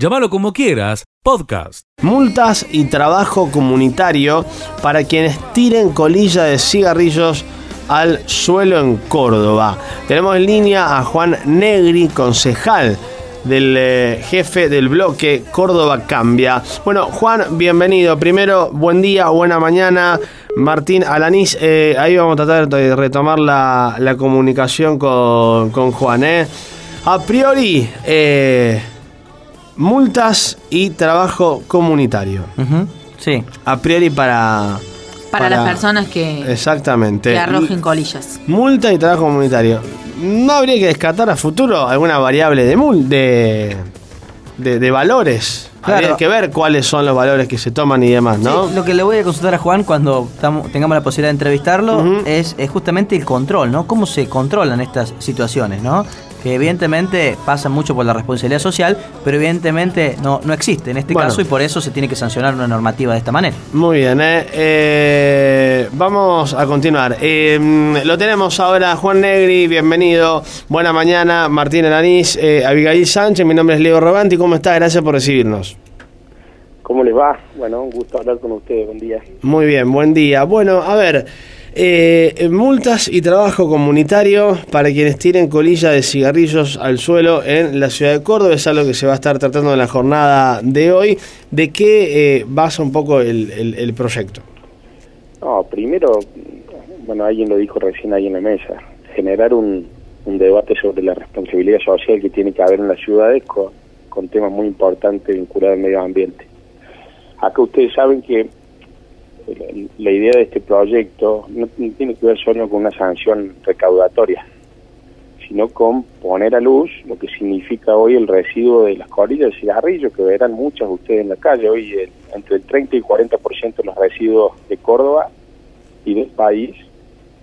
Llámalo como quieras, podcast. Multas y trabajo comunitario para quienes tiren colilla de cigarrillos al suelo en Córdoba. Tenemos en línea a Juan Negri, concejal del eh, jefe del bloque Córdoba Cambia. Bueno, Juan, bienvenido. Primero, buen día, buena mañana. Martín Alanís, eh, ahí vamos a tratar de retomar la, la comunicación con, con Juan. ¿eh? A priori, multas y trabajo comunitario. Sí. A priori para... Para, las personas que, Exactamente. que arrojen colillas. Multa y trabajo comunitario. ¿No habría que descartar a futuro alguna variable de mul de, de, de valores? Claro. Habría que ver cuáles son los valores que se toman y demás, ¿no? Sí, lo que le voy a consultar a Juan cuando tengamos la posibilidad de entrevistarlo es, es justamente el control, ¿no? ¿Cómo se controlan estas situaciones, ¿no? Que evidentemente pasan mucho por la responsabilidad social, pero evidentemente no, no existe en este Bueno. caso y por eso se tiene que sancionar una normativa de esta manera. Muy bien, ¿eh? Eh, vamos a continuar. Eh, lo tenemos ahora, Juan Negri, bienvenido. Buena mañana, Martín Alanís, eh, Abigail Sánchez, mi nombre es Leo Roganti. ¿Cómo está? Gracias por recibirnos. ¿Cómo les va? Bueno, un gusto hablar con ustedes. Buen día. Muy bien, buen día. Bueno, a ver, eh, multas y trabajo comunitario para quienes tiren colilla de cigarrillos al suelo en la ciudad de Córdoba. Es algo que se va a estar tratando en la jornada de hoy. ¿De qué eh, basa un poco el, proyecto? No, primero, bueno, alguien lo dijo recién ahí en la mesa, generar un, un debate sobre la responsabilidad social que tiene que haber en las ciudades con, con temas muy importantes vinculados al medio ambiente. Acá ustedes saben que la, idea de este proyecto no, tiene que ver solo con una sanción recaudatoria, sino con poner a luz lo que significa hoy el residuo de las colillas de cigarrillos, que verán muchas ustedes en la calle. Hoy el- entre el 30 y 40% de los residuos de Córdoba y del país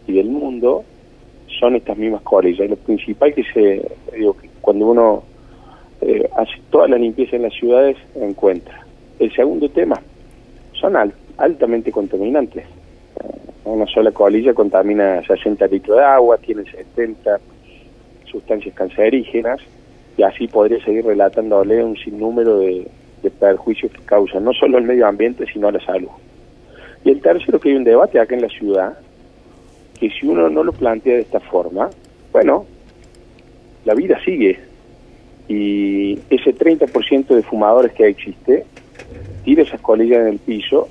y del mundo son estas mismas colillas. Y lo principal que se, digo, que cuando uno eh, hace toda la limpieza en las ciudades, encuentra. El segundo tema, son al- altamente contaminantes. Una sola colilla contamina 60 litros de agua, tiene 70 sustancias cancerígenas y así podría seguir relatándole un sinnúmero de, de perjuicios que causan no solo al medio ambiente, sino a la salud. Y el tercero, que hay un debate acá en la ciudad, que si uno no lo plantea de esta forma, bueno, la vida sigue. Y ese 30% de fumadores que existe, tira esas colillas en el piso,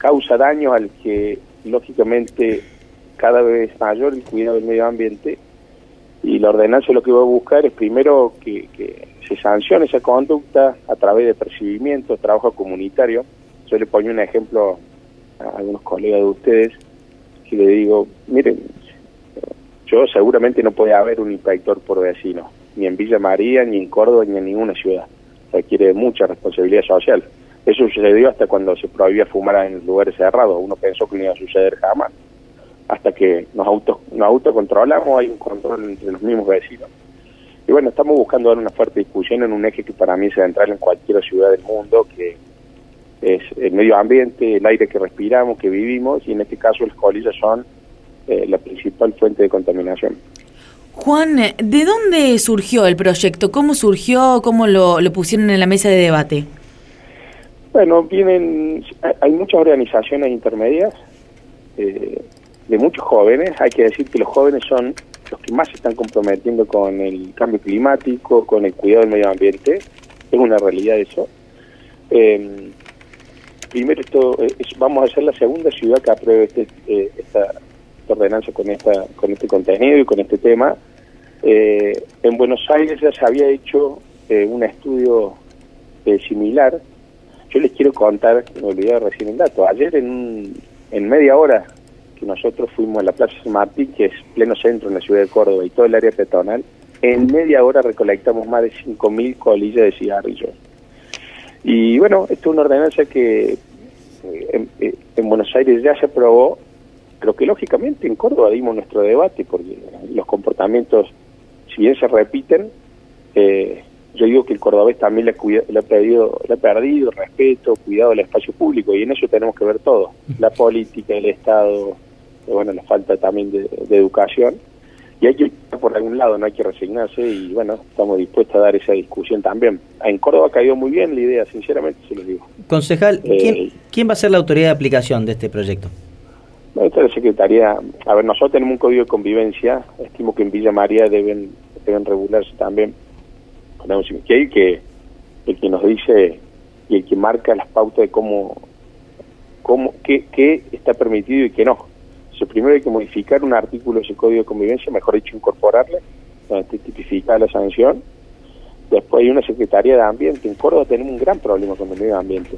causa daño al que, lógicamente, cada vez mayor el cuidado del medio ambiente. Y la ordenanza lo que va a buscar es primero que, que se sancione esa conducta a través de percibimiento, trabajo comunitario. Yo le pongo un ejemplo a algunos colegas de ustedes que le digo, miren, yo seguramente no puede haber un inspector por vecino, ni en Villa María, ni en Córdoba, ni en ninguna ciudad. Requiere mucha responsabilidad social. Eso sucedió hasta cuando se prohibía fumar en lugares cerrados. Uno pensó que no iba a suceder jamás. Hasta que nos, auto, nos autocontrolamos, hay un control entre los mismos vecinos. Y bueno, estamos buscando dar una fuerte discusión en un eje que para mí es central en cualquier ciudad del mundo, que es el medio ambiente, el aire que respiramos, que vivimos, y en este caso las colillas son eh, la principal fuente de contaminación. Juan, ¿de dónde surgió el proyecto? ¿Cómo surgió? ¿Cómo lo, lo pusieron en la mesa de debate? Bueno, vienen, hay- muchas organizaciones intermedias eh, de muchos jóvenes. Hay que decir que los jóvenes son los que más se están comprometiendo con el cambio climático, con el cuidado del medio ambiente. Es una realidad eso. Eh, primero, esto eh, es- vamos a ser la segunda ciudad que apruebe este, eh, esta, ordenanza con, esta, con este contenido y con este tema. Eh, en Buenos Aires ya se había hecho un estudio similar yo les quiero contar, me olvidé recién el dato, ayer en, un- en media hora que nosotros fuimos a la Plaza San Martín, que es pleno centro en la ciudad de Córdoba y todo el área peatonal, en media hora recolectamos más de 5.000 colillas de cigarrillos. Y bueno, esto es una ordenanza que eh, en, eh, en Buenos Aires ya se aprobó, pero que lógicamente en Córdoba dimos nuestro debate, porque los comportamientos, si bien se repiten, eh, yo digo que el cordobés también le, ha cuida- le ha perdido, le ha perdido respeto, cuidado al espacio público, y en eso tenemos que ver todo, la política, el Estado, bueno, la falta también de, de educación. y hay que ir por algún lado, no hay que resignarse y bueno, estamos dispuestos a dar esa discusión también. En Córdoba ha caído muy bien la idea, sinceramente se lo digo. Concejal, ¿quién, Eh, quién va a ser la autoridad de aplicación de este proyecto? Esta es la Secretaría, a ver, nosotros tenemos un código de convivencia, estimo que en Villa María deben, deben regularse también. Que hay que el que nos dice y el que marca las pautas de cómo, cómo qué, qué está permitido y qué no. Entonces, primero hay que modificar un artículo de ese código de convivencia, mejor dicho, incorporarle, donde esté tipificada la sanción. Después hay una Secretaría de Ambiente. En Córdoba tenemos un gran problema con el medio ambiente.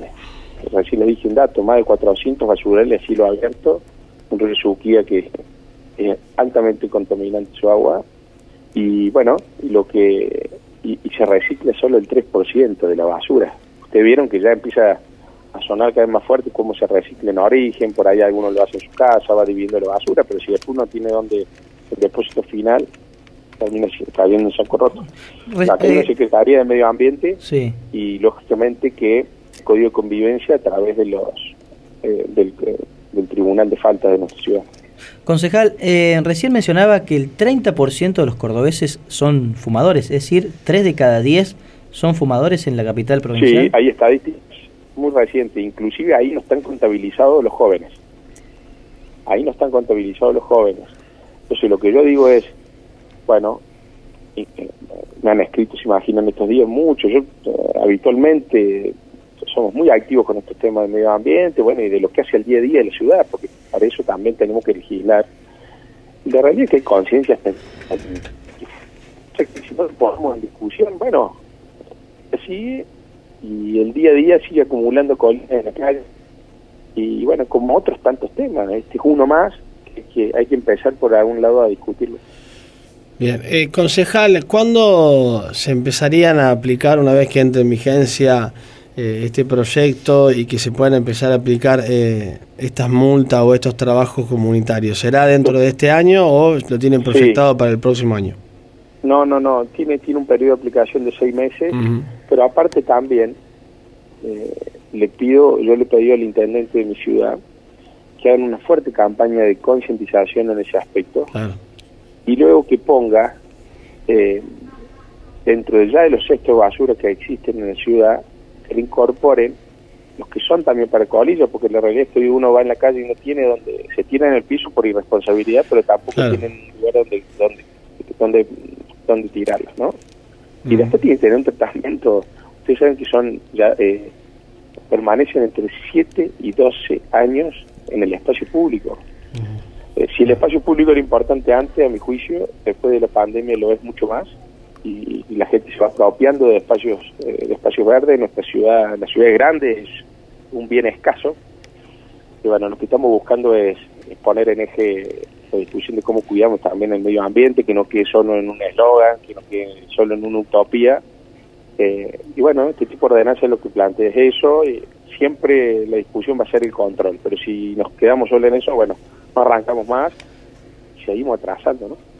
Recién les dije un dato, más de 400 basurales a cielo abierto, un río Suquía que es altamente contaminante su agua, y bueno, lo que y, y se recicla solo el 3% de la basura. Ustedes vieron que ya empieza a sonar cada vez más fuerte cómo se recicla en origen, por ahí algunos lo hacen en su casa, va dividiendo la basura, pero si después no tiene donde el depósito final, termina cayendo en saco roto. Acá hay una Secretaría de Medio Ambiente Sí. y lógicamente que el Código de Convivencia a través de los eh, del, eh, del Tribunal de Faltas de nuestra ciudad. Concejal, eh, recién mencionaba que el 30% de los cordobeses son fumadores, es decir, 3 de cada 10 son fumadores en la capital provincial. Sí, hay estadísticas muy recientes, inclusive ahí no están contabilizados los jóvenes. Ahí no están contabilizados los jóvenes. Entonces lo que yo digo es, bueno, eh, me han escrito, se imaginan estos días, mucho. Yo eh, habitualmente somos muy activos con estos temas de medio ambiente, bueno, y de lo que hace el día a día de la ciudad, porque para eso también tenemos que legislar. La realidad es que hay conciencia. Si no ponemos en discusión, bueno, sigue y el día a día sigue acumulando colinas en la calle. Y bueno, como otros tantos temas, este es uno más que, que hay que empezar por algún lado a discutirlo. Bien, eh, concejal, ¿cuándo se empezarían a aplicar una vez que entre en vigencia eh, este proyecto y que se puedan empezar a aplicar eh, estas multas o estos trabajos comunitarios? ¿Será dentro de este año o lo tienen proyectado para el próximo año? No, no, no, tiene, tiene un periodo de aplicación de seis meses, pero aparte también eh, le pido, yo le pedí al intendente de mi ciudad que hagan una fuerte campaña de concientización en ese aspecto Claro. y luego que ponga eh, dentro de ya de los cestos de basura que existen en la ciudad, que le incorporen los que son también para colillas, porque la realidad es que hoy uno va en la calle y no tiene donde, se tira en el piso por irresponsabilidad, pero tampoco Claro. tienen lugar donde, donde, donde, donde tirarlas, ¿no? Y después tiene que tener un tratamiento, ustedes saben que son ya, eh, permanecen entre 7 y 12 años en el espacio público. Eh, si el espacio público era importante antes, a mi juicio, después de la pandemia lo es mucho más y, la gente se va apropiando de espacios eh, de espacios verdes. Nuestra ciudad, la ciudad es grande, es un bien escaso. Y bueno, lo que estamos buscando es, es poner en eje la discusión de cómo cuidamos también el medio ambiente, que no quede solo en un eslogan, que no quede solo en una utopía. Eh, y bueno, este tipo de ordenanza es lo que plantea es eso. Y siempre la discusión va a ser el control, pero si nos quedamos solo en eso, bueno, no arrancamos más y seguimos atrasando, ¿no?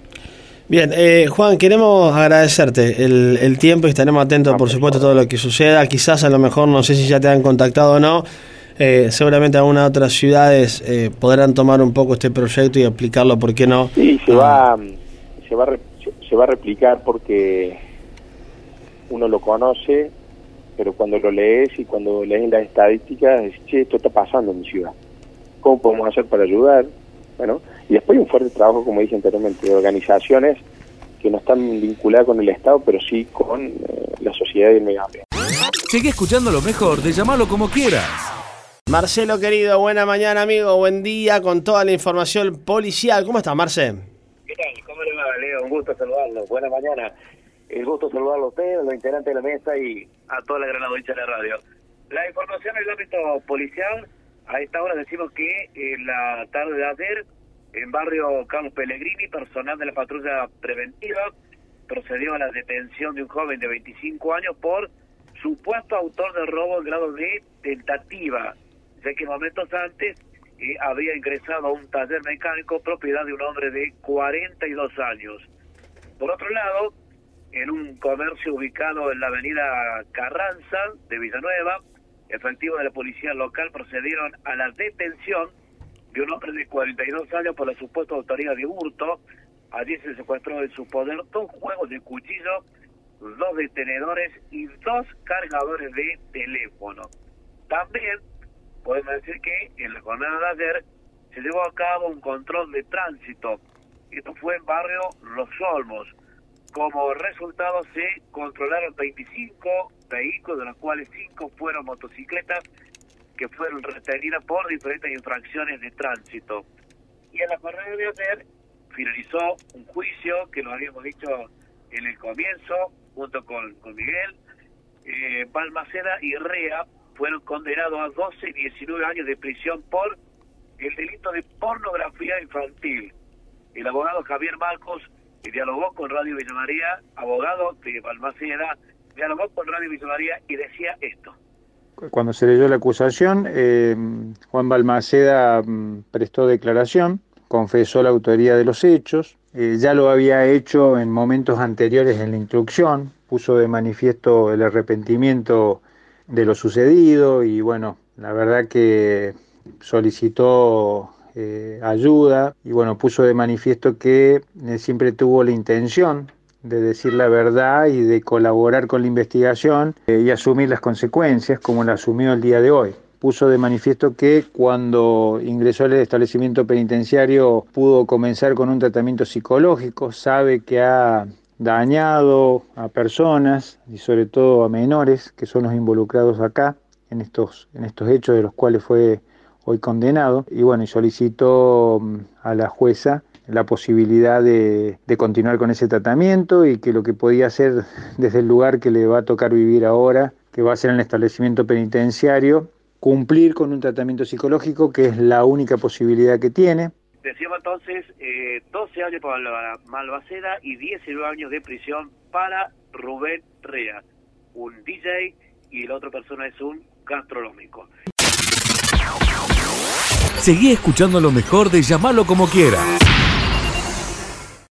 Bien, eh, Juan, queremos agradecerte el, el tiempo y estaremos atentos, Ah, por supuesto, a todo lo que suceda. Quizás a lo mejor, no sé si ya te han contactado o no, eh, seguramente algunas otras ciudades eh, podrán tomar un poco este proyecto y aplicarlo, ¿por qué no? Sí, se Ah, va, se va, se va a replicar porque uno lo conoce, pero cuando lo lees y cuando lees las estadísticas, dices, che, esto está pasando en mi ciudad. ¿Cómo podemos hacer para ayudar? Bueno, y después hay un fuerte trabajo, como dije anteriormente, de organizaciones que no están vinculadas con el Estado, pero sí con eh, la sociedad y el medio ambiente. Sigue escuchando lo mejor de llamarlo como quieras. Marcelo, querido, buena mañana, amigo, buen día con toda la información policial. ¿Cómo estás, Marce? ¿Qué tal? ¿Cómo le va, Leo? Un gusto saludarlo. Buena mañana. El gusto saludarlo a usted, a los integrantes de la mesa y a toda la gran audiencia de la radio. La información en el ámbito policial, a esta hora decimos que en la tarde de ayer, en barrio Carlos Pellegrini, personal de la patrulla preventiva procedió a la detención de un joven de 25 años por supuesto autor del robo en grado de tentativa, ya que momentos antes eh, había ingresado a un taller mecánico propiedad de un hombre de 42 años. Por otro lado, en un comercio ubicado en la avenida Carranza de Villanueva, efectivos de la policía local procedieron a la detención de un hombre de 42 años por la supuesta autoría de hurto Allí se secuestró de su poder dos juegos de cuchillo, dos detenedores y dos cargadores de teléfono. También podemos decir que en la jornada de ayer se llevó a cabo un control de tránsito. Esto fue en barrio Los Olmos. Como resultado se controlaron 25 vehículos, de los cuales 5 fueron motocicletas que fueron retenidas por diferentes infracciones de tránsito. Y en la jornada de ayer finalizó un juicio que lo habíamos dicho en el comienzo, junto con, con Miguel. Eh, Balmaceda y Rea fueron condenados a 12 y 19 años de prisión por el delito de pornografía infantil. El abogado Javier Marcos dialogó con Radio Villa María, abogado de Balmaceda, dialogó con Radio Villa María y decía esto. Cuando se leyó la acusación, eh, Juan Balmaceda mm, prestó declaración, confesó la autoría de los hechos, eh, ya lo había hecho en momentos anteriores en la instrucción, puso de manifiesto el arrepentimiento de lo sucedido y bueno, la verdad que solicitó eh, ayuda y bueno, puso de manifiesto que siempre tuvo la intención de decir la verdad y de colaborar con la investigación eh, y asumir las consecuencias como la asumió el día de hoy. Puso de manifiesto que cuando ingresó al establecimiento penitenciario pudo comenzar con un tratamiento psicológico, sabe que ha dañado a personas y sobre todo a menores que son los involucrados acá en estos, en estos hechos de los cuales fue hoy condenado y bueno, solicitó mm, a la jueza la posibilidad de, de, continuar con ese tratamiento y que lo que podía hacer desde el lugar que le va a tocar vivir ahora, que va a ser en el establecimiento penitenciario, cumplir con un tratamiento psicológico que es la única posibilidad que tiene. Decíamos entonces eh, 12 años para Malvaceda y 19 años de prisión para Rubén Rea, un DJ y la otra persona es un gastronómico. Seguí escuchando lo mejor de llamarlo como quiera.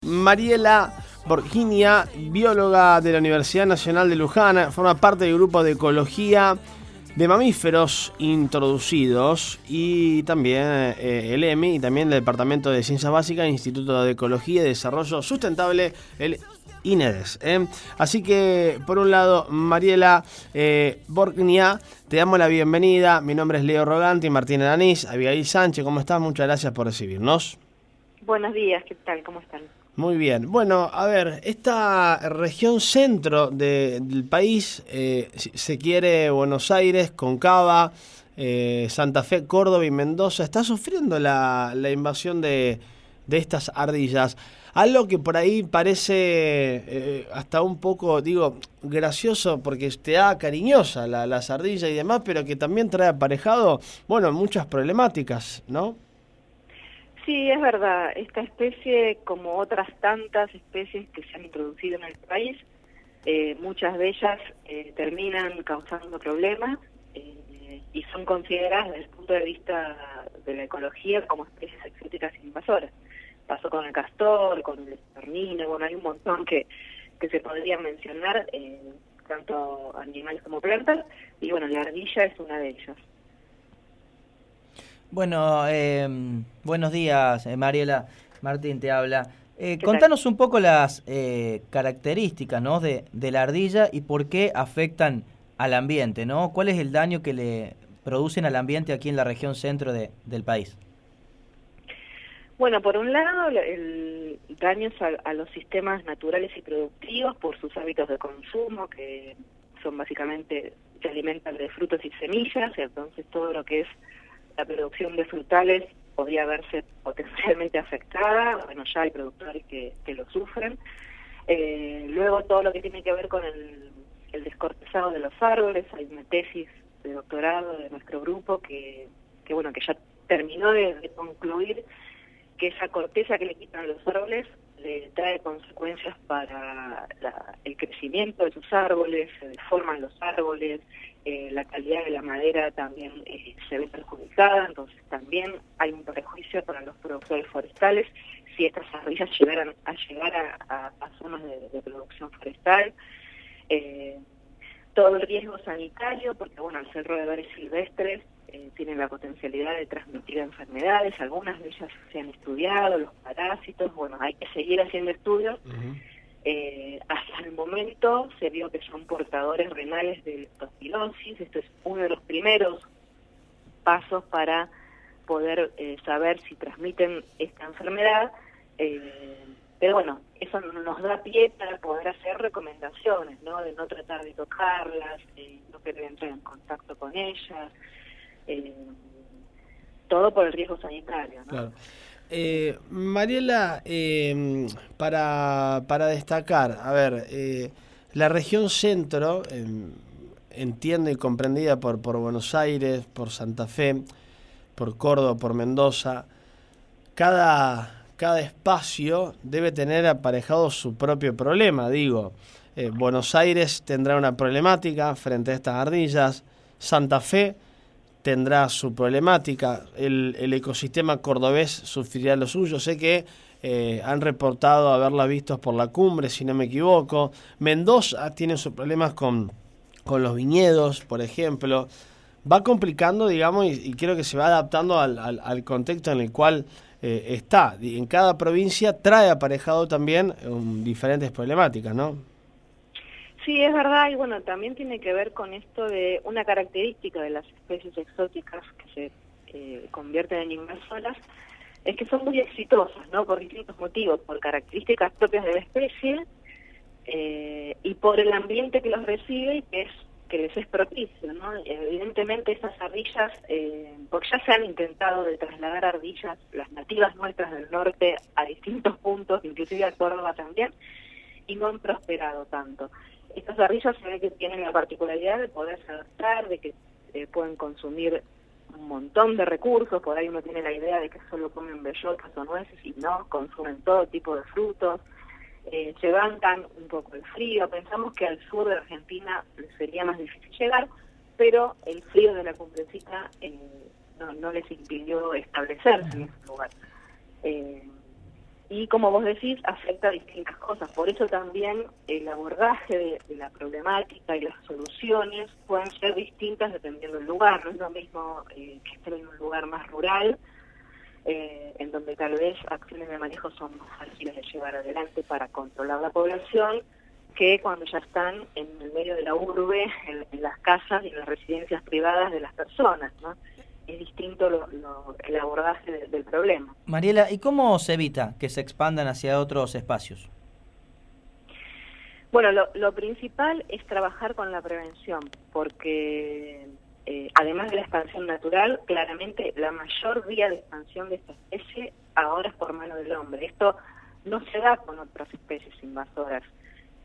Mariela Borginia, bióloga de la Universidad Nacional de Luján, forma parte del grupo de ecología de mamíferos introducidos y también eh, el EMI y también el Departamento de Ciencias Básicas, Instituto de Ecología y Desarrollo Sustentable, el INEDES. ¿eh? Así que, por un lado, Mariela eh, Borgnia, te damos la bienvenida. Mi nombre es Leo Roganti, Martín Aranís, Abigail Sánchez, ¿cómo estás? Muchas gracias por recibirnos. Buenos días, ¿qué tal? ¿Cómo están? Muy bien. Bueno, a ver, esta región centro de, del país, eh, se quiere Buenos Aires, Concava, Santa Fe, Córdoba y Mendoza, está sufriendo la, la invasión de, de, estas ardillas. Algo que por ahí parece eh, hasta un poco, digo, gracioso porque te da cariñosa la, las ardillas y demás, pero que también trae aparejado, bueno, muchas problemáticas, ¿no? Sí, es verdad. Esta especie, como otras tantas especies que se han introducido en el país, eh, muchas de ellas eh, terminan causando problemas eh, y son consideradas desde el punto de vista de la ecología como especies exóticas invasoras. Pasó con el castor, con el esternino, bueno, hay un montón que, que se podrían mencionar, tanto animales como plantas, y bueno, la ardilla es una de ellas. Bueno, eh, buenos días, eh, Mariela. Martín te habla. Eh, contanos un poco las eh, características ¿no? de, de, la ardilla y por qué afectan al ambiente, ¿no? ¿Cuál es el daño que le producen al ambiente aquí en la región centro de, del país? Bueno, por un lado, el daño es a, a los sistemas naturales y productivos por sus hábitos de consumo, que son básicamente, se alimentan de frutos y semillas, entonces todo lo que es la producción de frutales podría verse potencialmente afectada, bueno, ya hay productores que, lo sufren. Eh, luego todo lo que tiene que ver con el, el, descortezado de los árboles, hay una tesis de doctorado de nuestro grupo que, bueno, que ya terminó de concluir que esa corteza que le quitan los árboles le trae consecuencias para el crecimiento de sus árboles, se deforman los árboles, eh, la calidad de la madera también eh, se ve perjudicada, entonces también hay un prejuicio para los productores forestales si estas ardillas llegaran a llegar a, a, a zonas de, de, producción forestal. Eh, todo el riesgo sanitario, porque bueno, al ser roedores silvestres, eh, tienen la potencialidad de transmitir enfermedades, algunas de ellas se han estudiado, los parásitos, bueno, hay que seguir haciendo estudios. Eh, hasta el momento se vio que son portadores renales de leptospirosis, esto es uno de los primeros pasos para poder eh, saber si transmiten esta enfermedad, pero bueno, eso nos da pie para poder hacer recomendaciones, ¿no? De no tratar de tocarlas, no querer entrar en contacto con ellas, todo por el riesgo sanitario, ¿no? Eh, Mariela, eh, para, para, destacar, a ver, eh, la región centro, em, entiendo y comprendida por, por Buenos Aires, por Santa Fe, por Córdoba, por Mendoza, cada, cada espacio debe tener aparejado su propio problema, digo. Buenos Aires tendrá una problemática frente a estas ardillas, Santa Fe tendrá su problemática, el, el ecosistema cordobés sufrirá lo suyo, sé que eh, han reportado haberla visto por la cumbre, si no me equivoco, Mendoza tiene sus problemas con, con los viñedos, por ejemplo, va complicando, digamos, y, creo que se va adaptando al, al, contexto en el cual eh, está. En cada provincia trae aparejado también um, diferentes problemáticas, ¿no? Sí, es verdad, y bueno, también tiene que ver con esto de una característica de las especies exóticas que se eh, convierten en invasoras, es que son muy exitosas, ¿no? Por distintos motivos, por características propias de la especie eh, y por el ambiente que los recibe y que es que les es propicio, ¿no? Evidentemente esas ardillas, eh, porque ya se han intentado de trasladar ardillas, las nativas nuestras del norte, a distintos puntos, inclusive a Córdoba también, y no han prosperado tanto. Estas ardillas se ve que tienen la particularidad de poderse adaptar, de que eh, pueden consumir un montón de recursos, por ahí uno tiene la idea de que solo comen bellotas o nueces y no, consumen todo tipo de frutos, eh, se bancan un poco el frío, pensamos que al sur de Argentina sería más difícil llegar, pero el frío de la cumbrecita eh, no, no, les impidió establecerse en ese lugar. Eh, y como vos decís, afecta a distintas cosas. Por eso también el abordaje de, la problemática y las soluciones pueden ser distintas dependiendo del lugar. No es lo mismo eh, que estar en un lugar más rural, eh, en donde tal vez acciones de manejo son más fáciles de llevar adelante para controlar la población, que cuando ya están en el medio de la urbe, en, en las casas y en las residencias privadas de las personas. ¿no? Es distinto el abordaje del problema. Mariela, ¿y cómo se evita que se expandan hacia otros espacios? Bueno, lo, principal es trabajar con la prevención, porque eh, además de la expansión natural, claramente la mayor vía de expansión de esta especie ahora es por mano del hombre. Esto no se da con otras especies invasoras,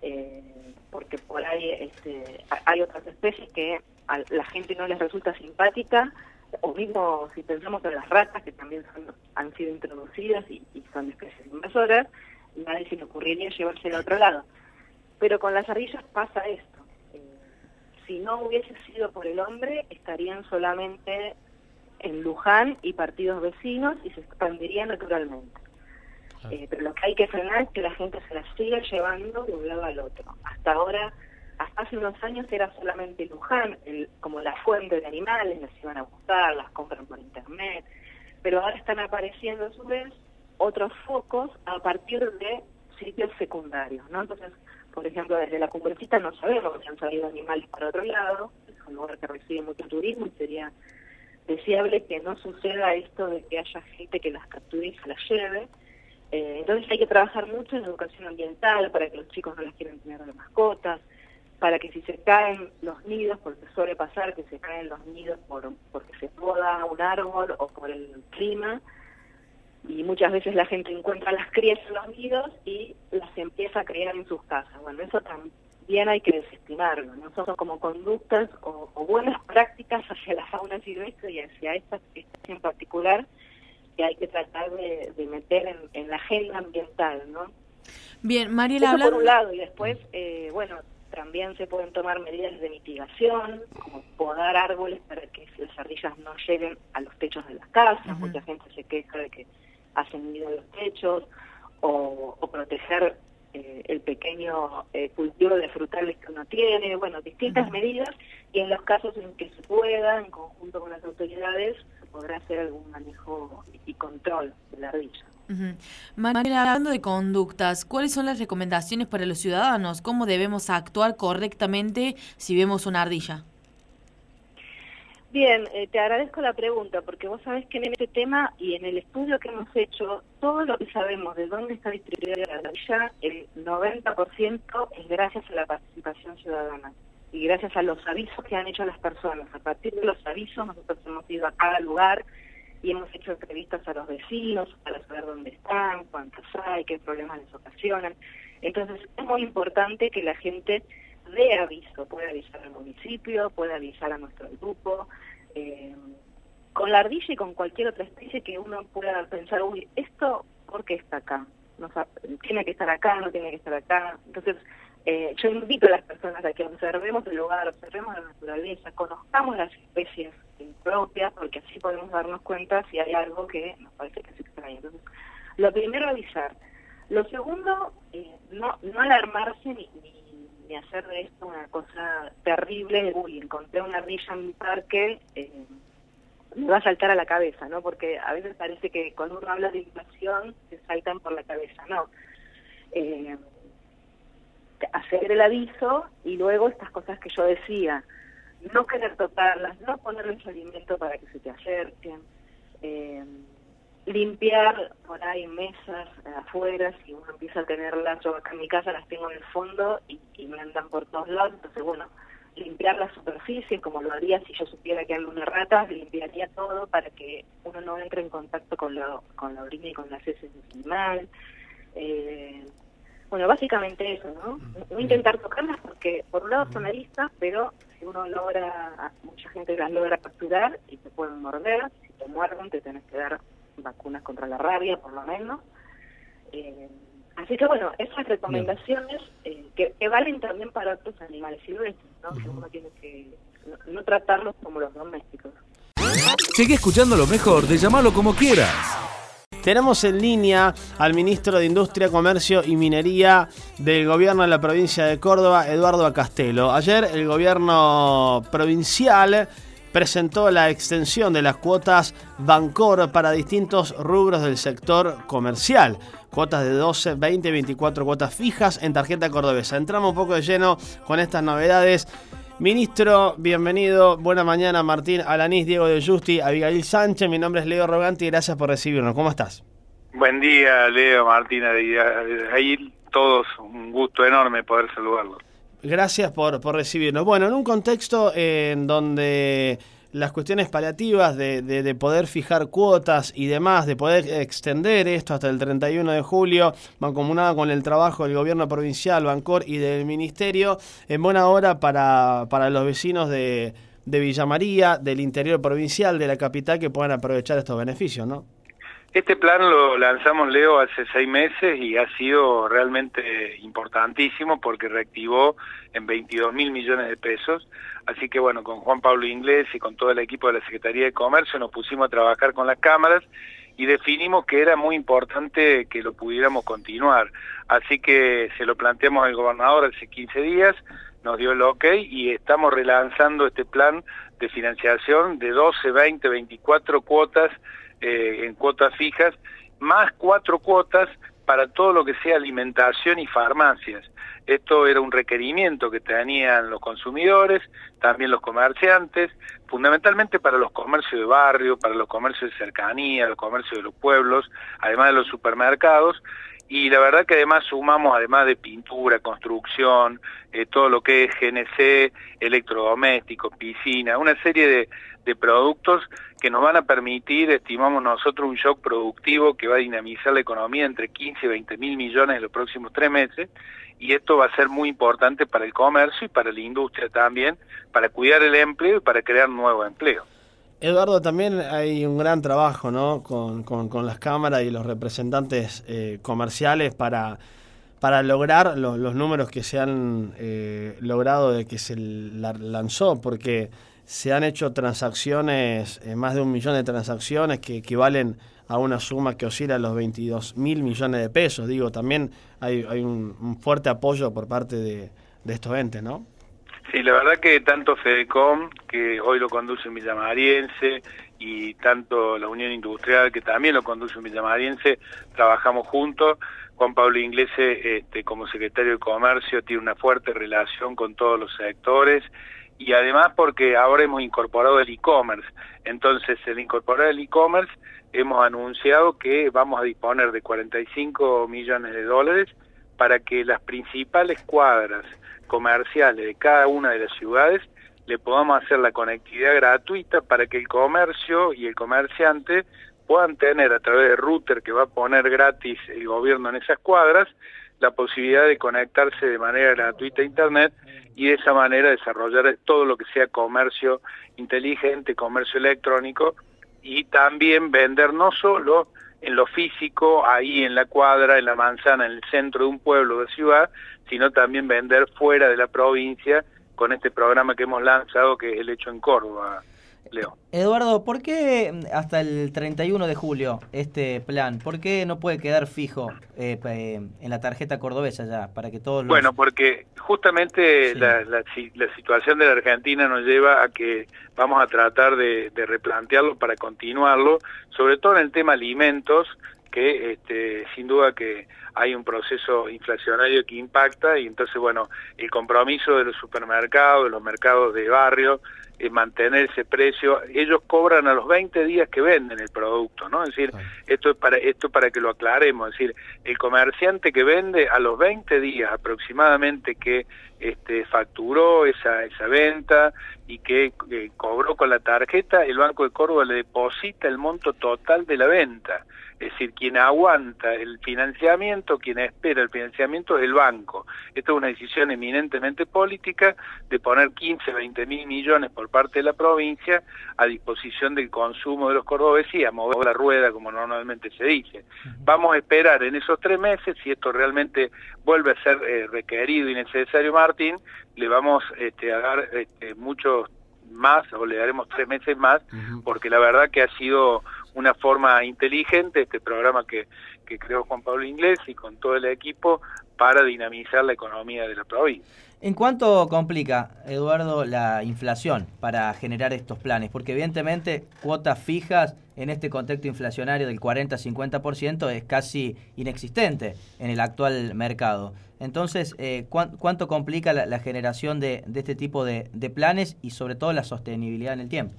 eh, porque por ahí este, hay otras especies que a la gente no les resulta simpática o mismo si pensamos en las ratas, que también han sido introducidas y, son especies invasoras, nadie se le ocurriría llevarse al otro lado. Pero con las ardillas pasa esto. Eh, si no hubiese sido por el hombre, estarían solamente en Luján y partidos vecinos y se expandirían naturalmente. Eh, pero lo que hay que frenar es que la gente se las siga llevando de un lado al otro. Hasta ahora hasta hace unos años era solamente Luján, como la fuente de animales, las iban a buscar, las compran por internet, pero ahora están apareciendo a su vez otros focos a partir de sitios secundarios, ¿no? Entonces, por ejemplo, desde la cumbrecita no sabemos si han salido animales para otro lado, es un lugar que recibe mucho turismo y sería deseable que no suceda esto de que haya gente que las capture y se las lleve. Eh, entonces hay que trabajar mucho en educación ambiental para que los chicos no las quieran tener de mascotas, para que si se caen los nidos, porque suele pasar que se caen los nidos por, porque se poda un árbol o por el clima, y muchas veces la gente encuentra las crías en los nidos y las empieza a criar en sus casas. Bueno, eso también hay que desestimarlo, ¿no? Son como conductas o, buenas prácticas hacia la fauna silvestre y hacia esta especie en particular que hay que tratar de, meter en, en, la agenda ambiental, ¿no? Bien, Mariela, Eso por un lado, y después, eh, bueno, también se pueden tomar medidas de mitigación, como podar árboles para que las ardillas no lleguen a los techos de las casas. Mucha gente se queja de que hacen nido en los techos, o, proteger eh, el pequeño eh, cultivo de frutales que uno tiene, bueno, distintas medidas y en los casos en que se pueda, en conjunto con las autoridades, se podrá hacer algún manejo y control de la ardilla. Hablando de conductas, ¿cuáles son las recomendaciones para los ciudadanos? ¿Cómo debemos actuar correctamente si vemos una ardilla? Bien, eh, te agradezco la pregunta porque vos sabés que en este tema y en el estudio que hemos hecho, todo lo que sabemos de dónde está distribuida la ardilla, el 90% es gracias a la participación ciudadana y gracias a los avisos que han hecho las personas. A partir de los avisos nosotros hemos ido a cada lugar y hemos hecho entrevistas a los vecinos para saber dónde están, cuántos hay, qué problemas les ocasionan. Entonces es muy importante que la gente dé aviso, puede avisar al municipio, puede avisar a nuestro grupo, eh, con la ardilla y con cualquier otra especie que uno pueda pensar, uy, esto, ¿por qué está acá? No, tiene que estar acá, no tiene que estar acá. Entonces, eh, yo invito a las personas a que observemos el lugar, observemos la naturaleza, conozcamos las especies propias, porque así podemos darnos cuenta si hay algo que nos parece que es extraño. Entonces, lo primero, avisar. Lo segundo, eh, no, no alarmarse ni, ni hacer de esto una cosa terrible, uy, encontré una ardilla en mi parque, eh, me va a saltar a la cabeza, ¿no? Porque a veces parece que cuando uno habla de invasión se saltan por la cabeza, no. Hacer el aviso y luego estas cosas que yo decía, no querer tocarlas, no ponerles alimento para que se te acerquen, eh, limpiar por ahí mesas afuera, si uno empieza a tenerlas, yo acá en mi casa las tengo en el fondo y, me andan por todos lados, entonces bueno, limpiar las superficies como lo haría si yo supiera que hay una rata, limpiaría todo para que uno no entre en contacto con la, con la orina y con las heces del animal. Eh, bueno, básicamente eso, ¿no? No intentar tocarlas porque por un lado son aristas, pero si uno logra, mucha gente las logra capturar y te pueden morder, si te muerden te tenés que dar vacunas contra la rabia, por lo menos. Eh, así que bueno, esas recomendaciones eh, que, valen también para otros animales silvestres, ¿no? Que uno tiene que no, tratarlos como los domésticos. Sigue escuchando lo mejor de llamarlo como quieras. Tenemos en línea al ministro de Industria, Comercio y Minería del gobierno de la provincia de Córdoba, Eduardo Acastelo. Ayer el gobierno provincial presentó la extensión de las cuotas Bancor para distintos rubros del sector comercial. Cuotas de 12, 20, 24 cuotas fijas en tarjeta cordobesa. Entramos un poco de lleno con estas novedades. Ministro, bienvenido. Buena mañana, Martín Alanís, Diego de Justi, Abigail Sánchez. Mi nombre es Leo Roganti y gracias por recibirnos. ¿Cómo estás? Buen día, Leo, Martín, ahí todos. Un gusto enorme poder saludarlos. Gracias por, por recibirnos. Bueno, en un contexto en donde las cuestiones paliativas de, de, poder fijar cuotas y demás, de poder extender esto hasta el 31 de julio, mancomunada con el trabajo del gobierno provincial, Bancor y del ministerio, en buena hora para, para los vecinos de, de Villa María, del interior provincial, de la capital, que puedan aprovechar estos beneficios, ¿no? Este plan lo lanzamos, Leo, hace seis meses y ha sido realmente importantísimo porque reactivó en 22 mil millones de pesos. Así que bueno, con Juan Pablo Inglés y con todo el equipo de la Secretaría de Comercio nos pusimos a trabajar con las cámaras y definimos que era muy importante que lo pudiéramos continuar. Así que se lo planteamos al gobernador hace 15 días, nos dio el ok y estamos relanzando este plan de financiación de 12, 20, 24 cuotas eh, en cuotas fijas, más cuatro cuotas para todo lo que sea alimentación y farmacias. Esto era un requerimiento que tenían los consumidores, también los comerciantes, fundamentalmente para los comercios de barrio, para los comercios de cercanía, los comercios de los pueblos, además de los supermercados, y la verdad que además sumamos, además de pintura, construcción, eh, todo lo que es GNC, electrodomésticos, piscina, una serie de, de productos que nos van a permitir, estimamos nosotros, un shock productivo que va a dinamizar la economía entre 15 y 20 mil millones en los próximos tres meses, y esto va a ser muy importante para el comercio y para la industria también, para cuidar el empleo y para crear nuevo empleo. Eduardo, también hay un gran trabajo ¿no? con, con, las cámaras y los representantes eh, comerciales para, para lograr los números que se han eh, logrado de que se lanzó, porque se han hecho transacciones, eh, más de un millón de transacciones que equivalen a una suma que oscila a los 22 mil millones de pesos. Digo, también hay, hay un, fuerte apoyo por parte de, de estos entes, ¿no? Sí, la verdad que tanto Fedecom, que hoy lo conduce en Villamariense, y tanto la Unión Industrial, que también lo conduce en Villamariense, trabajamos juntos. Juan Pablo Inglese, este, como secretario de Comercio, tiene una fuerte relación con todos los sectores y además porque ahora hemos incorporado el e-commerce. Entonces, el incorporar el e-commerce, hemos anunciado que vamos a disponer de 45 millones de dólares para que las principales cuadras comerciales de cada una de las ciudades le podamos hacer la conectividad gratuita para que el comercio y el comerciante puedan tener a través de router que va a poner gratis el gobierno en esas cuadras la posibilidad de conectarse de manera gratuita a Internet y de esa manera desarrollar todo lo que sea comercio inteligente, comercio electrónico y también vender no solo en lo físico, ahí en la cuadra, en la manzana, en el centro de un pueblo de ciudad, sino también vender fuera de la provincia con este programa que hemos lanzado que es el hecho en Córdoba. Leo. Eduardo, ¿por qué hasta el 31 de julio este plan? ¿Por qué no puede quedar fijo eh, en la tarjeta cordobesa ya? Para que todos Bueno, porque justamente la, la, situación de la Argentina nos lleva a que vamos a tratar de, de replantearlo para continuarlo, sobre todo en el tema alimentos, que este, sin duda que hay un proceso inflacionario que impacta y entonces, bueno, el compromiso de los supermercados, de los mercados de barrio, es mantener ese precio. Ellos cobran a los 20 días que venden el producto, ¿no? Es decir, esto es para esto para que lo aclaremos, es decir, el comerciante que vende a los 20 días aproximadamente que este facturó esa esa venta y que eh, cobró con la tarjeta, el Banco de Córdoba le deposita el monto total de la venta. Es decir, quien aguanta el financiamiento, quien espera el financiamiento es el banco. Esta es una decisión eminentemente política de poner 15, 20 mil millones por parte de la provincia a disposición del consumo de los cordobeses y a mover la rueda, como normalmente se dice. Vamos a esperar en esos tres meses, si esto realmente vuelve a ser eh, requerido y necesario, Martín, le vamos este, a dar este, muchos más o le daremos tres meses más, porque la verdad que ha sido una forma inteligente este programa que, que creó Juan Pablo Inglés y con todo el equipo para dinamizar la economía de la provincia. ¿En cuánto complica, Eduardo, la inflación para generar estos planes? Porque evidentemente cuotas fijas en este contexto inflacionario del 40-50% es casi inexistente en el actual mercado. Entonces, eh, ¿cuánto complica la, generación de, este tipo de planes y sobre todo la sostenibilidad en el tiempo?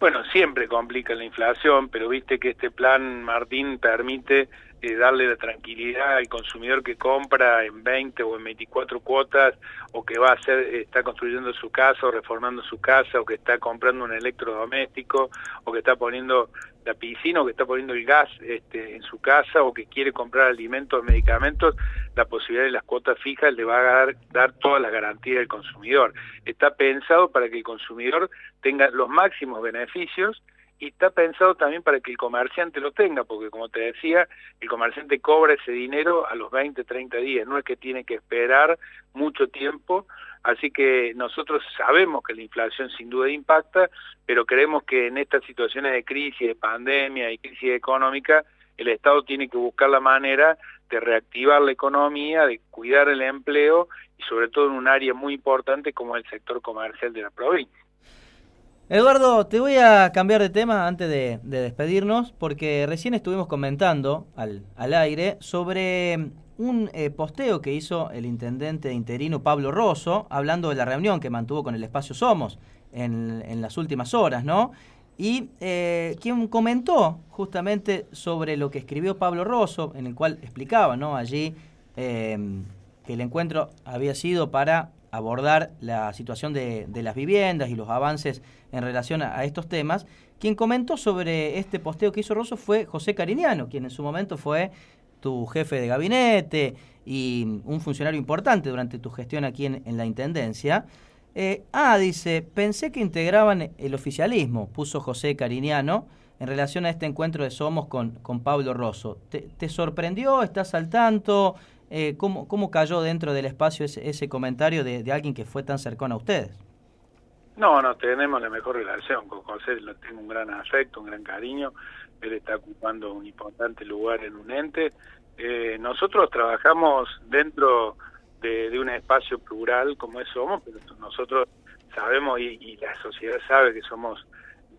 Bueno, siempre complica la inflación, pero viste que este plan, Martín, permite eh, darle la tranquilidad al consumidor que compra en 20 o en 24 cuotas o que va a hacer, está construyendo su casa o reformando su casa o que está comprando un electrodoméstico o que está poniendo la piscina o que está poniendo el gas este, en su casa o que quiere comprar alimentos medicamentos, la posibilidad de las cuotas fijas le va a dar, dar todas las garantías al consumidor. Está pensado para que el consumidor tenga los máximos beneficios y está pensado también para que el comerciante lo tenga, porque como te decía, el comerciante cobra ese dinero a los 20, 30 días, no es que tiene que esperar mucho tiempo, así que nosotros sabemos que la inflación sin duda impacta, pero creemos que en estas situaciones de crisis, de pandemia y crisis económica, el Estado tiene que buscar la manera de reactivar la economía, de cuidar el empleo y sobre todo en un área muy importante como el sector comercial de la provincia. Eduardo, te voy a cambiar de tema antes de, despedirnos, porque recién estuvimos comentando al, aire sobre un eh, posteo que hizo el intendente interino Pablo Rosso, hablando de la reunión que mantuvo con el Espacio Somos en, las últimas horas, ¿no? Y eh, quien comentó justamente sobre lo que escribió Pablo Rosso, en el cual explicaba, ¿no? Allí eh, que el encuentro había sido para abordar la situación de, las viviendas y los avances en relación a, estos temas. Quien comentó sobre este posteo que hizo Rosso fue José Cariñano, quien en su momento fue tu jefe de gabinete y un funcionario importante durante tu gestión aquí en, la Intendencia. Eh, ah, dice, pensé que integraban el oficialismo, puso José Cariñano, en relación a este encuentro de Somos con, con Pablo Rosso. ¿Te, sorprendió? ¿Estás al tanto? Eh, ¿cómo, ¿cómo, cayó dentro del espacio ese, ese comentario de, alguien que fue tan cercano a ustedes? No, no, tenemos la mejor relación. Con José lo tengo un gran afecto, un gran cariño. Él está ocupando un importante lugar en un ente. Eh, nosotros trabajamos dentro de, un espacio plural como es Somos, pero nosotros sabemos y, y la sociedad sabe que somos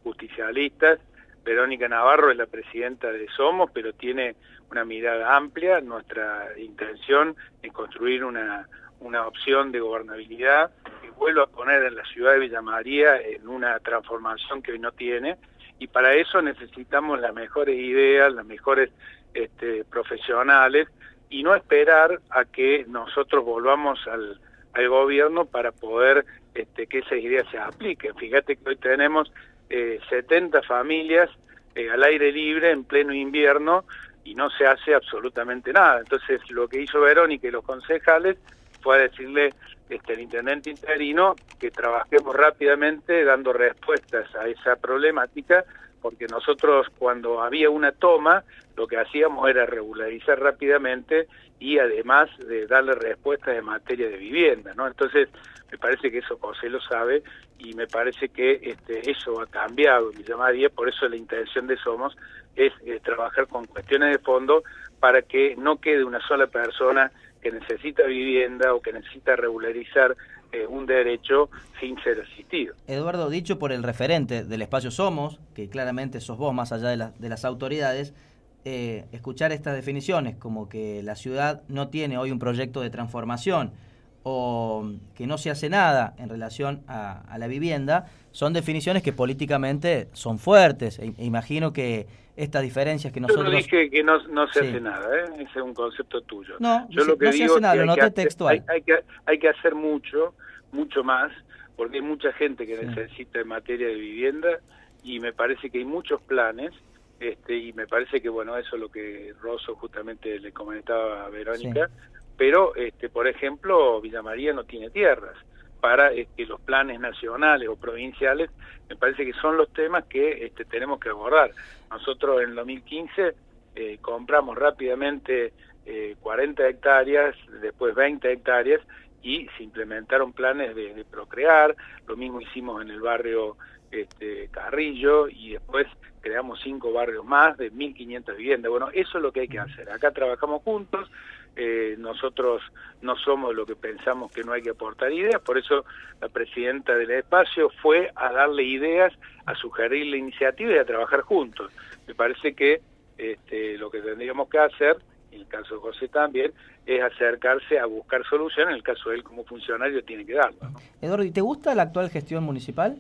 justicialistas. Verónica Navarro es la presidenta de Somos, pero tiene una mirada amplia. Nuestra intención es construir una, una opción de gobernabilidad vuelvo a poner en la ciudad de Villa María en una transformación que hoy no tiene y para eso necesitamos las mejores ideas, las mejores este, profesionales y no esperar a que nosotros volvamos al, al gobierno para poder este, que esas ideas se apliquen. Fíjate que hoy tenemos eh, 70 familias eh, al aire libre en pleno invierno y no se hace absolutamente nada. Entonces lo que hizo Verónica y los concejales fue a decirle este, el intendente interino que trabajemos rápidamente dando respuestas a esa problemática, porque nosotros cuando había una toma, lo que hacíamos era regularizar rápidamente y además de darle respuestas en materia de vivienda, ¿no? Entonces, me parece que eso José lo sabe y me parece que este, eso ha cambiado me llamaría, por eso la intención de Somos es eh, trabajar con cuestiones de fondo para que no quede una sola persona que necesita vivienda o que necesita regularizar eh, un derecho sin ser asistido. Eduardo, dicho por el referente del espacio Somos, que claramente sos vos más allá de, las autoridades, eh, escuchar estas definiciones como que la ciudad no tiene hoy un proyecto de transformación o que no se hace nada en relación a, la vivienda, son definiciones que políticamente son fuertes. E, e imagino que estas diferencias que nosotros... Yo no dije que no, se hace nada, ¿eh? ese es un concepto tuyo. No, Yo lo que no se hace nada, lo textual. Hay, que, hay que hacer mucho, mucho más, porque hay mucha gente que necesita en materia de vivienda y me parece que hay muchos planes este, y me parece que bueno eso es lo que Rosso justamente le comentaba a Verónica pero este, por ejemplo Villa María no tiene tierras para este, los planes nacionales o provinciales me parece que son los temas que este, tenemos que abordar nosotros en 2015 eh, compramos rápidamente eh, 40 hectáreas después 20 hectáreas y se implementaron planes de, de procrear lo mismo hicimos en el barrio este, Carrillo y después creamos cinco barrios más de 1.500 viviendas. Bueno, eso es lo que hay que hacer. Acá trabajamos juntos, eh, nosotros no somos lo que pensamos que no hay que aportar ideas, por eso la presidenta del espacio fue a darle ideas, a sugerir la iniciativa y a trabajar juntos. Me parece que este, lo que tendríamos que hacer, en el caso de José también, es acercarse a buscar soluciones, en el caso de él como funcionario tiene que darlo. Eduardo, ¿y te gusta la actual gestión municipal?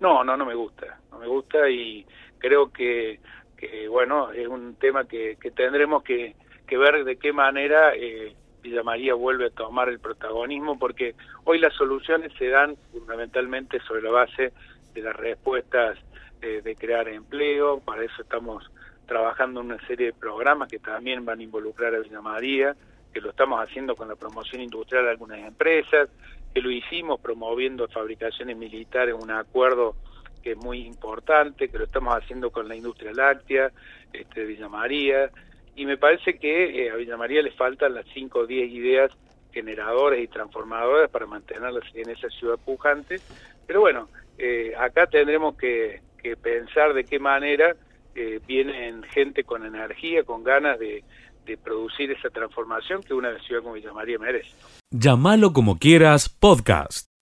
No, no, no me gusta, no me gusta y creo que, que bueno, es un tema que, que tendremos que, que ver de qué manera eh, Villa María vuelve a tomar el protagonismo, porque hoy las soluciones se dan fundamentalmente sobre la base de las respuestas eh, de crear empleo, para eso estamos trabajando en una serie de programas que también van a involucrar a Villa María, que lo estamos haciendo con la promoción industrial de algunas empresas, que lo hicimos promoviendo fabricaciones militares, un acuerdo que es muy importante, que lo estamos haciendo con la industria láctea, este, Villa María, y me parece que eh, a Villa María le faltan las 5 o 10 ideas generadoras y transformadoras para mantenerlas en esa ciudad pujante, pero bueno, eh, acá tendremos que, pensar de qué manera eh, vienen gente con energía, con ganas de, de producir esa transformación que una ciudad como Villa María merece. Llámalo como quieras, podcast.